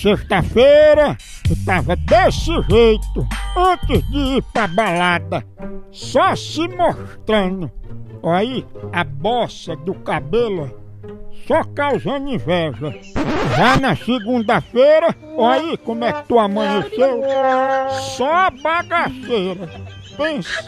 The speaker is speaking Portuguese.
Sexta-feira, eu tava desse jeito, antes de ir pra balada, só se mostrando. Olha aí, a bossa do cabelo, só causando inveja. Já na segunda-feira, olha aí como é que tu amanheceu, só bagaceira. Pensa,